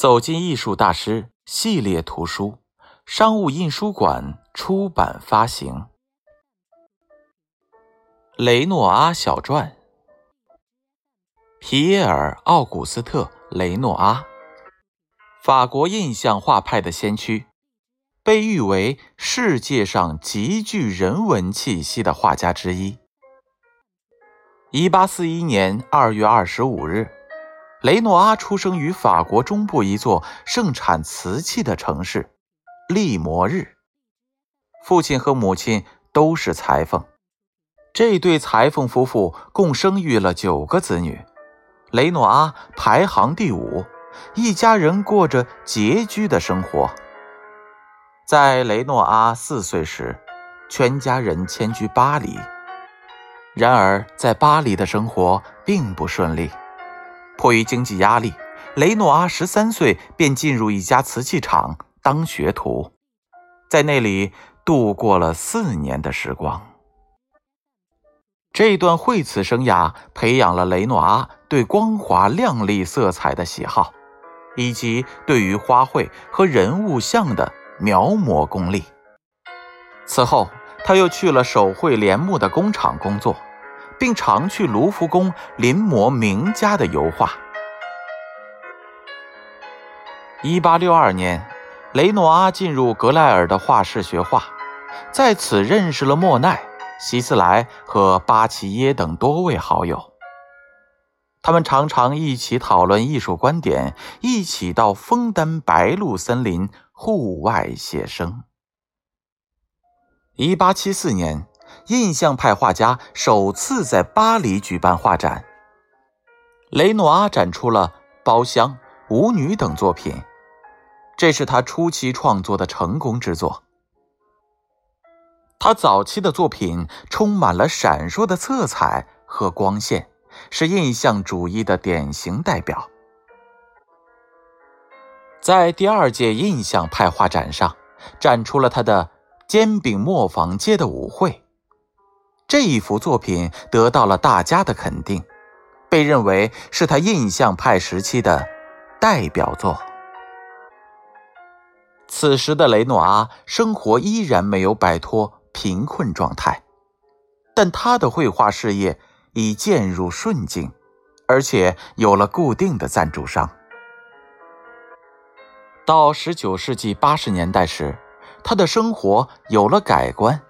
走进艺术大师系列图书，商务印书馆出版发行。雷诺阿小传，皮耶尔·奥古斯特·雷诺阿，法国印象画派的先驱，被誉为世界上极具人文气息的画家之一。一八四一年二月二十五日。雷诺阿出生于法国中部一座盛产瓷器的城市利摩日，父亲和母亲都是裁缝。这对裁缝夫妇共生育了九个子女，雷诺阿排行第五。一家人过着拮据的生活。在雷诺阿四岁时，全家人迁居巴黎。然而，在巴黎的生活并不顺利。迫于经济压力，雷诺阿十三岁便进入一家瓷器厂当学徒，在那里度过了四年的时光。这段绘瓷生涯培养了雷诺阿对光滑亮丽色彩的喜好，以及对于花卉和人物像的描摹功力。此后，他又去了手绘帘幕的工厂工作。并常去卢浮宫临摹名家的油画。一八六二年，雷诺阿进入格莱尔的画室学画，在此认识了莫奈、希斯莱和巴齐耶等多位好友。他们常常一起讨论艺术观点，一起到枫丹白露森林户外写生。一八七四年。印象派画家首次在巴黎举办画展，雷诺阿展出了《包厢》《舞女》等作品，这是他初期创作的成功之作。他早期的作品充满了闪烁的色彩和光线，是印象主义的典型代表。在第二届印象派画展上，展出了他的《煎饼磨坊街的舞会》。这一幅作品得到了大家的肯定，被认为是他印象派时期的代表作。此时的雷诺阿生活依然没有摆脱贫困状态，但他的绘画事业已渐入顺境，而且有了固定的赞助商。到十九世纪八十年代时，他的生活有了改观。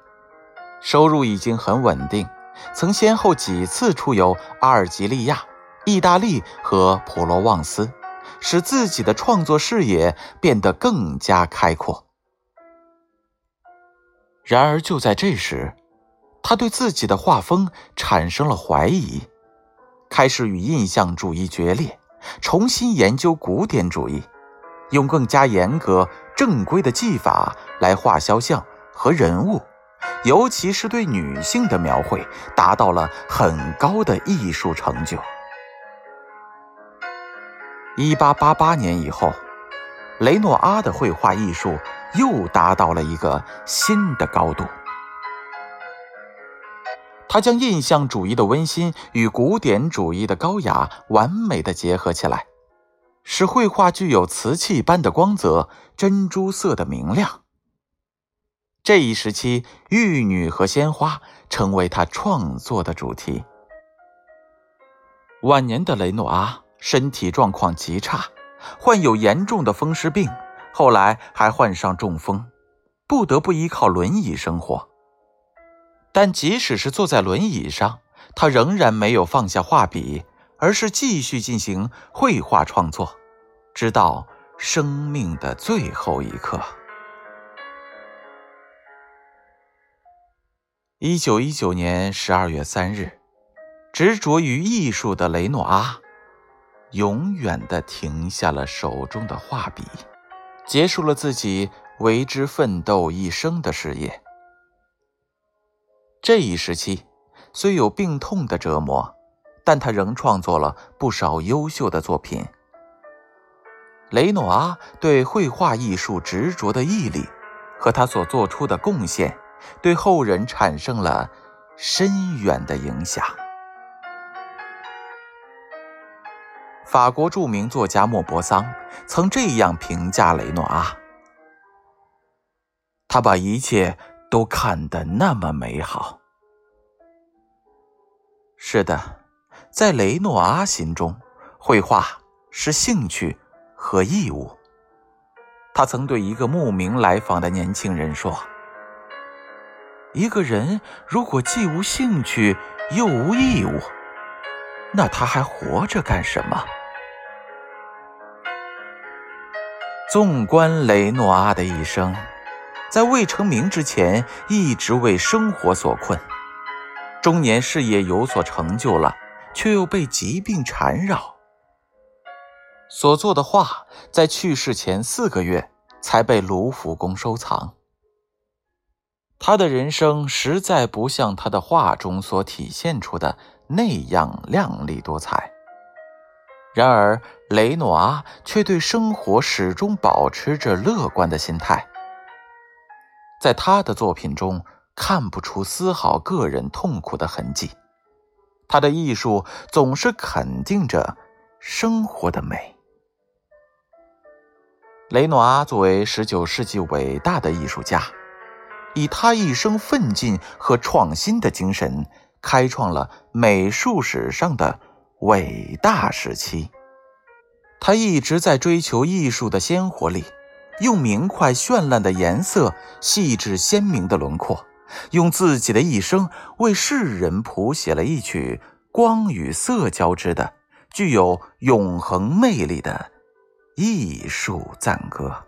收入已经很稳定，曾先后几次出游阿尔及利亚、意大利和普罗旺斯，使自己的创作视野变得更加开阔。然而，就在这时，他对自己的画风产生了怀疑，开始与印象主义决裂，重新研究古典主义，用更加严格、正规的技法来画肖像和人物。尤其是对女性的描绘，达到了很高的艺术成就。一八八八年以后，雷诺阿的绘画艺术又达到了一个新的高度。他将印象主义的温馨与古典主义的高雅完美的结合起来，使绘画具有瓷器般的光泽、珍珠色的明亮。这一时期，玉女和鲜花成为他创作的主题。晚年的雷诺阿身体状况极差，患有严重的风湿病，后来还患上中风，不得不依靠轮椅生活。但即使是坐在轮椅上，他仍然没有放下画笔，而是继续进行绘画创作，直到生命的最后一刻。一九一九年十二月三日，执着于艺术的雷诺阿，永远的停下了手中的画笔，结束了自己为之奋斗一生的事业。这一时期虽有病痛的折磨，但他仍创作了不少优秀的作品。雷诺阿对绘画艺术执着的毅力，和他所做出的贡献。对后人产生了深远的影响。法国著名作家莫泊桑曾这样评价雷诺阿：他把一切都看得那么美好。是的，在雷诺阿心中，绘画是兴趣和义务。他曾对一个慕名来访的年轻人说：“一个人如果既无兴趣又无义务，那他还活着干什么？”纵观雷诺阿的一生，在未成名之前，一直为生活所困。中年事业有所成就了，却又被疾病缠绕。所作的画在去世前四个月才被卢浮宫收藏。他的人生实在不像他的画中所体现出的那样亮丽多彩。然而，雷诺阿却对生活始终保持着乐观的心态。在他的作品中。看不出丝毫个人痛苦的痕迹，他的艺术总是肯定着生活的美。雷诺阿作为19世纪伟大的艺术家，以他一生奋进和创新的精神，开创了美术史上的伟大时期。他一直在追求艺术的鲜活力，用明快绚烂的颜色，细致鲜明的轮廓。用自己的一生为世人谱写了一曲光与色交织的、具有永恒魅力的艺术赞歌。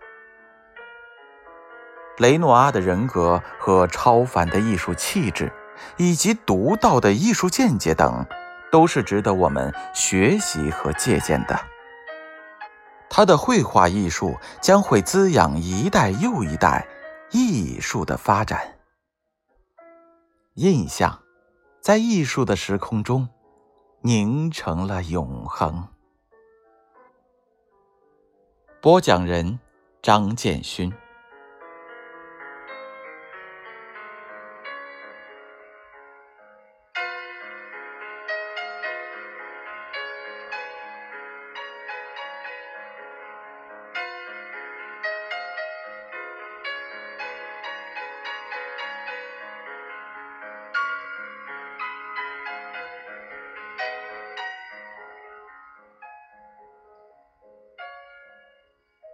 雷诺阿的人格和超凡的艺术气质，以及独到的艺术见解等，都是值得我们学习和借鉴的。他的绘画艺术将会滋养一代又一代艺术的发展。印象，在艺术的时空中凝成了永恒。播讲人：张建勋。